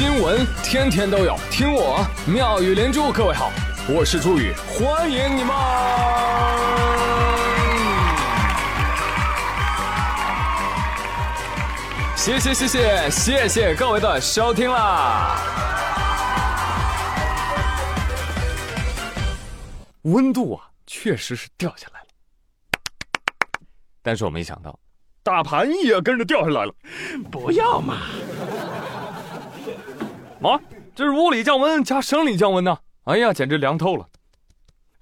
新闻天天都有，听我妙语连珠。各位好，我是朱宇，欢迎你们！谢谢谢谢谢谢各位的收听啦！温度啊，确实是掉下来了，但是我没想到，大盘也跟着掉下来了。不要嘛！啊，这是物理降温加生理降温呢！哎呀，简直凉透了，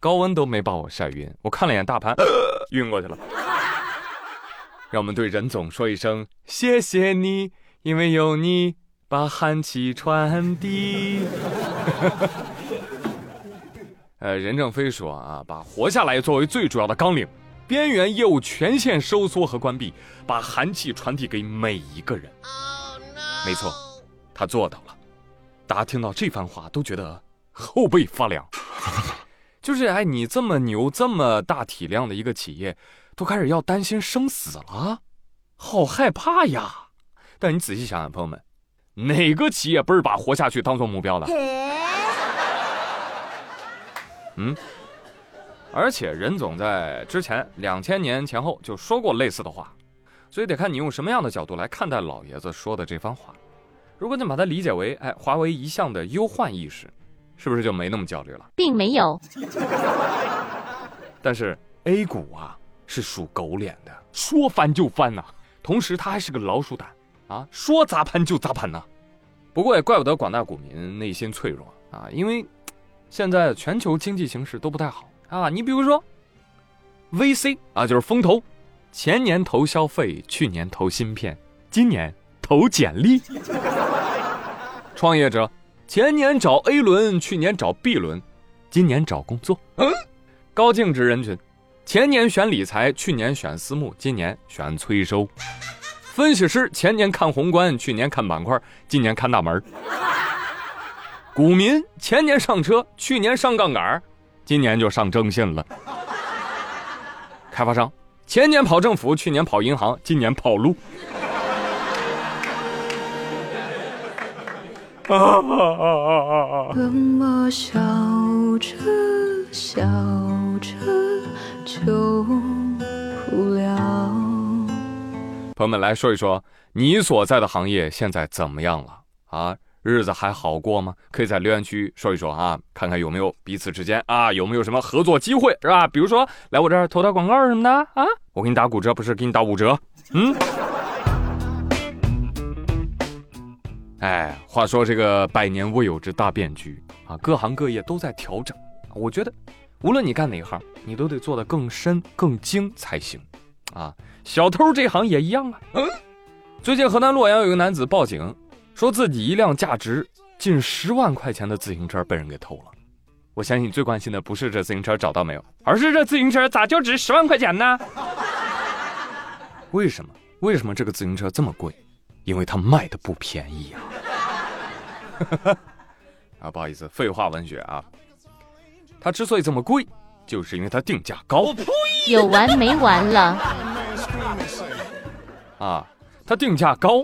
高温都没把我晒晕。我看了眼大盘，晕过去了。让我们对任总说一声谢谢你，因为有你把寒气传递。呃，任正非说啊，把活下来作为最主要的纲领，边缘业务全线收缩和关闭，把寒气传递给每一个人。没错，他做到了。大家听到这番话都觉得后背发凉，就是哎，你这么牛、这么大体量的一个企业，都开始要担心生死了，好害怕呀！但你仔细想想，朋友们，哪个企业不是把活下去当做目标的？嗯，而且任总在之前两千年前后就说过类似的话，所以得看你用什么样的角度来看待老爷子说的这番话。如果你把它理解为，哎，华为一向的忧患意识，是不是就没那么焦虑了？并没有。但是 A 股啊是属狗脸的，说翻就翻呐。同时它还是个老鼠胆啊，说砸盘就砸盘呐。不过也怪不得广大股民内心脆弱啊，因为现在全球经济形势都不太好啊。你比如说 VC 啊，就是风投，前年投消费，去年投芯片，今年。投简历，创业者前年找 A 轮，去年找 B 轮，今年找工作。嗯，高净值人群，前年选理财，去年选私募，今年选催收。分析师前年看宏观，去年看板块，今年看大门。股民前年上车，去年上杠杆，今年就上征信了。开发商前年跑政府，去年跑银行，今年跑路。啊啊啊啊啊！怎么笑着笑着就哭了？朋友们来说一说，你所在的行业现在怎么样了啊？日子还好过吗？可以在留言区说一说啊，看看有没有彼此之间啊有没有什么合作机会是吧？比如说来我这儿投点广告什么的啊，我给你打骨折，不是给你打五折，嗯。哎，话说这个百年未有之大变局啊，各行各业都在调整。我觉得，无论你干哪行，你都得做得更深、更精才行。啊，小偷这行也一样啊。嗯，最近河南洛阳有个男子报警，说自己一辆价值近十万块钱的自行车被人给偷了。我相信你最关心的不是这自行车找到没有，而是这自行车咋就值十万块钱呢？为什么？为什么这个自行车这么贵？因为它卖的不便宜啊！啊，不好意思，废话文学啊。它之所以这么贵，就是因为它定价高。有完没完了？啊，它定价高，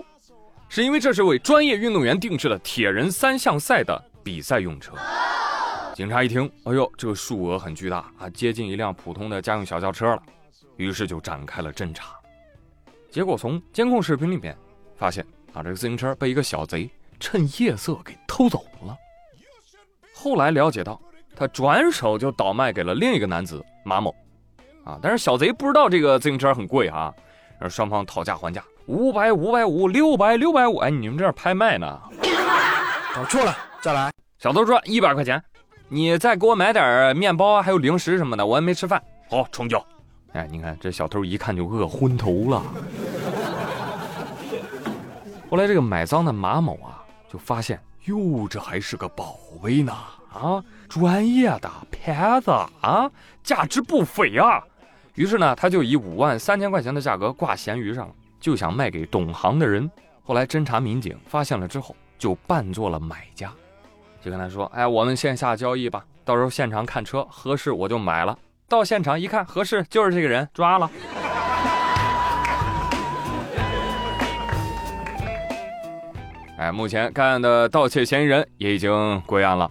是因为这是为专业运动员定制的铁人三项赛的比赛用车。警察一听，哎呦，这个数额很巨大啊，接近一辆普通的家用小轿车了，于是就展开了侦查。结果从监控视频里面。发现啊，这个自行车被一个小贼趁夜色给偷走了。后来了解到，他转手就倒卖给了另一个男子马某。啊，但是小贼不知道这个自行车很贵啊，让双方讨价还价，五百五百五，六百六百五。哎，你们这拍卖呢？搞错了，再来。小偷说一百块钱，你再给我买点面包还有零食什么的，我还没吃饭。好，成交。哎，你看这小偷一看就饿昏头了。后来，这个买赃的马某啊，就发现哟，这还是个宝贝呢啊，专业的牌子啊，价值不菲啊。于是呢，他就以五万三千块钱的价格挂闲鱼上了，就想卖给懂行的人。后来侦查民警发现了之后，就扮作了买家，就跟他说：“哎，我们线下交易吧，到时候现场看车合适我就买了。到现场一看合适，就是这个人，抓了。”哎，目前该案的盗窃嫌疑人也已经归案了。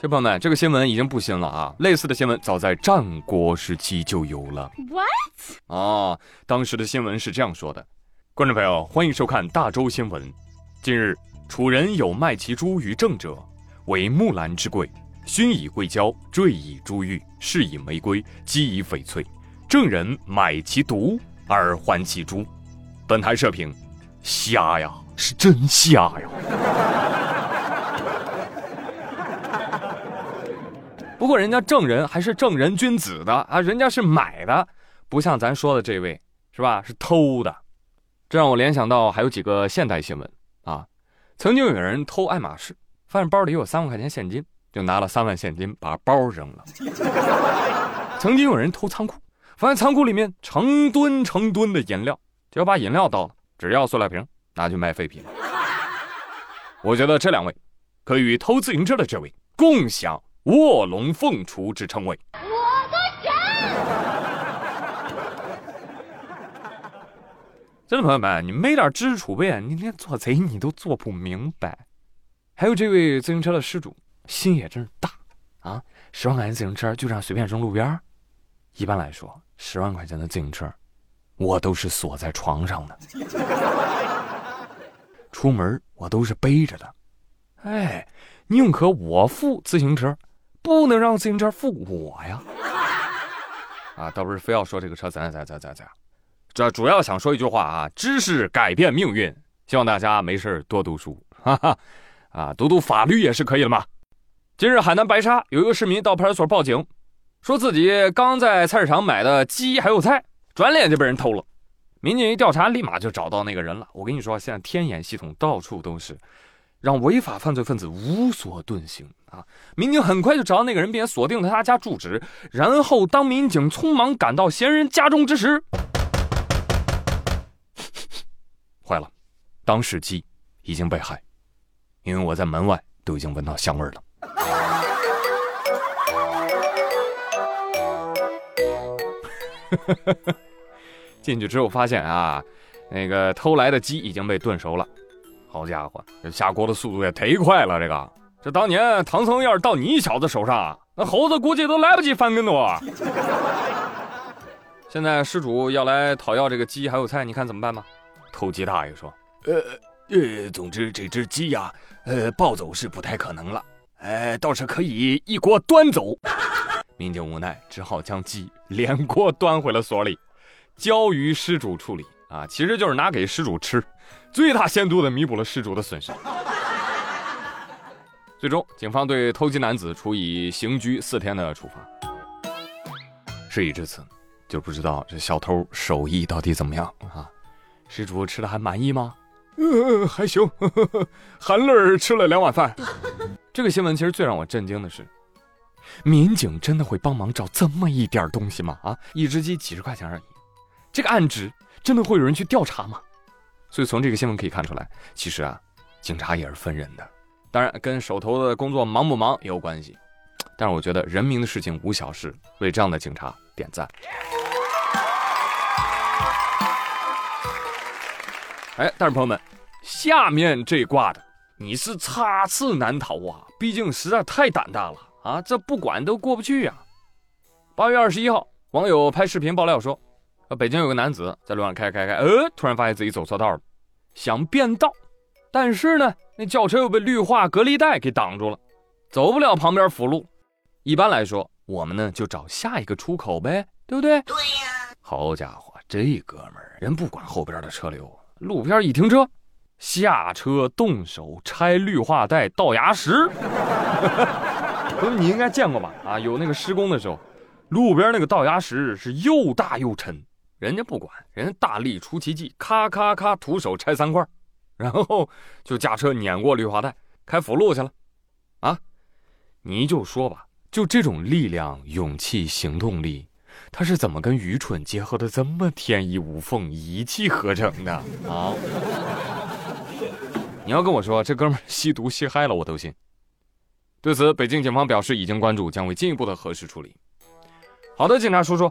小朋友们，这个新闻已经不新了啊，类似的新闻早在战国时期就有了。What？哦，当时的新闻是这样说的：观众朋友，欢迎收看大周新闻。近日，楚人有卖其珠于郑者，为木兰之贵，熏以桂胶，缀以珠玉，饰以玫瑰，积以翡翠。郑人买其毒而还其珠。本台社评：瞎呀！是真瞎呀！不过人家证人还是正人君子的啊，人家是买的，不像咱说的这位是吧？是偷的，这让我联想到还有几个现代新闻啊。曾经有人偷爱马仕，发现包里有三万块钱现金，就拿了三万现金把包扔了。曾经有人偷仓库，发现仓库里面成吨成吨的饮料，就要把饮料倒了，只要塑料瓶。拿去卖废品。我觉得这两位可与偷自行车的这位共享卧龙凤雏之称谓。我的天！真的朋友们，你没点知识储备，你连做贼你都做不明白。还有这位自行车的失主，心也真是大啊！十万块钱自行车就这样随便扔路边一般来说，十万块钱的自行车，我都是锁在床上的。出门我都是背着的，哎，宁可我付自行车，不能让自行车付我呀！啊，倒不是非要说这个车怎样怎样怎样怎样，这主要想说一句话啊：知识改变命运。希望大家没事多读书，哈哈，啊，读读法律也是可以的嘛。今日海南白沙有一个市民到派出所报警，说自己刚在菜市场买的鸡还有菜，转脸就被人偷了。民警一调查，立马就找到那个人了。我跟你说，现在天眼系统到处都是，让违法犯罪分子无所遁形啊！民警很快就找到那个人，并且锁定了他家住址。然后，当民警匆忙赶到嫌疑人家中之时，坏了，当事鸡已经被害，因为我在门外都已经闻到香味了。进去之后发现啊，那个偷来的鸡已经被炖熟了。好家伙，这下锅的速度也忒快了。这个，这当年唐僧要是到你小子手上，那猴子估计都来不及翻跟头啊。现在失主要来讨要这个鸡还有菜，你看怎么办吧？偷鸡大爷说：“呃呃，总之这只鸡呀，呃，抱走是不太可能了，呃，倒是可以一锅端走。”民警无奈，只好将鸡连锅端回了所里。交于失主处理啊，其实就是拿给失主吃，最大限度的弥补了失主的损失。最终，警方对偷鸡男子处以刑拘四天的处罚。事已至此，就不知道这小偷手艺到底怎么样啊？失主吃的还满意吗？呃，还行，含泪吃了两碗饭。这个新闻其实最让我震惊的是，民警真的会帮忙找这么一点东西吗？啊，一只鸡几十块钱而已。这个案值真的会有人去调查吗？所以从这个新闻可以看出来，其实啊，警察也是分人的，当然跟手头的工作忙不忙也有关系。但是我觉得人民的事情无小事，为这样的警察点赞。哎，但是朋友们，下面这挂的你是插翅难逃啊！毕竟实在太胆大了啊，这不管都过不去呀。八月二十一号，网友拍视频爆料说。呃，北京有个男子在路上开开开，呃，突然发现自己走错道了，想变道，但是呢，那轿车又被绿化隔离带给挡住了，走不了旁边辅路。一般来说，我们呢就找下一个出口呗，对不对？对呀。好家伙，这哥们儿人不管后边的车流，路边一停车，下车动手拆绿化带倒牙石。不是，你应该见过吧？啊，有那个施工的时候，路边那个倒牙石是又大又沉。人家不管，人家大力出奇迹，咔咔咔，徒手拆三块，然后就驾车碾过绿化带，开辅路去了。啊，你就说吧，就这种力量、勇气、行动力，他是怎么跟愚蠢结合的这么天衣无缝、一气呵成的啊？你要跟我说这哥们吸毒吸嗨了，我都信。对此，北京警方表示已经关注，将会进一步的核实处理。好的，警察叔叔。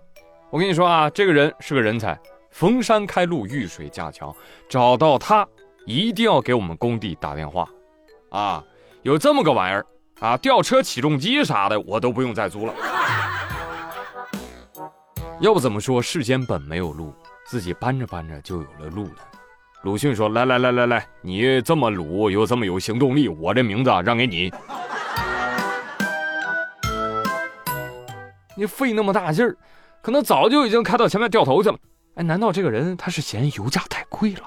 我跟你说啊，这个人是个人才，逢山开路，遇水架桥，找到他一定要给我们工地打电话，啊，有这么个玩意儿啊，吊车起重机啥的，我都不用再租了。要不怎么说世间本没有路，自己搬着搬着就有了路呢？鲁迅说：“来来来来来，你这么鲁又这么有行动力，我这名字让给你。你费那么大劲儿，可能早就已经开到前面掉头去了。哎，难道这个人他是嫌油价太贵了，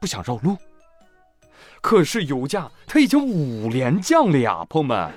不想绕路？可是油价他已经五连降了呀，朋友们。”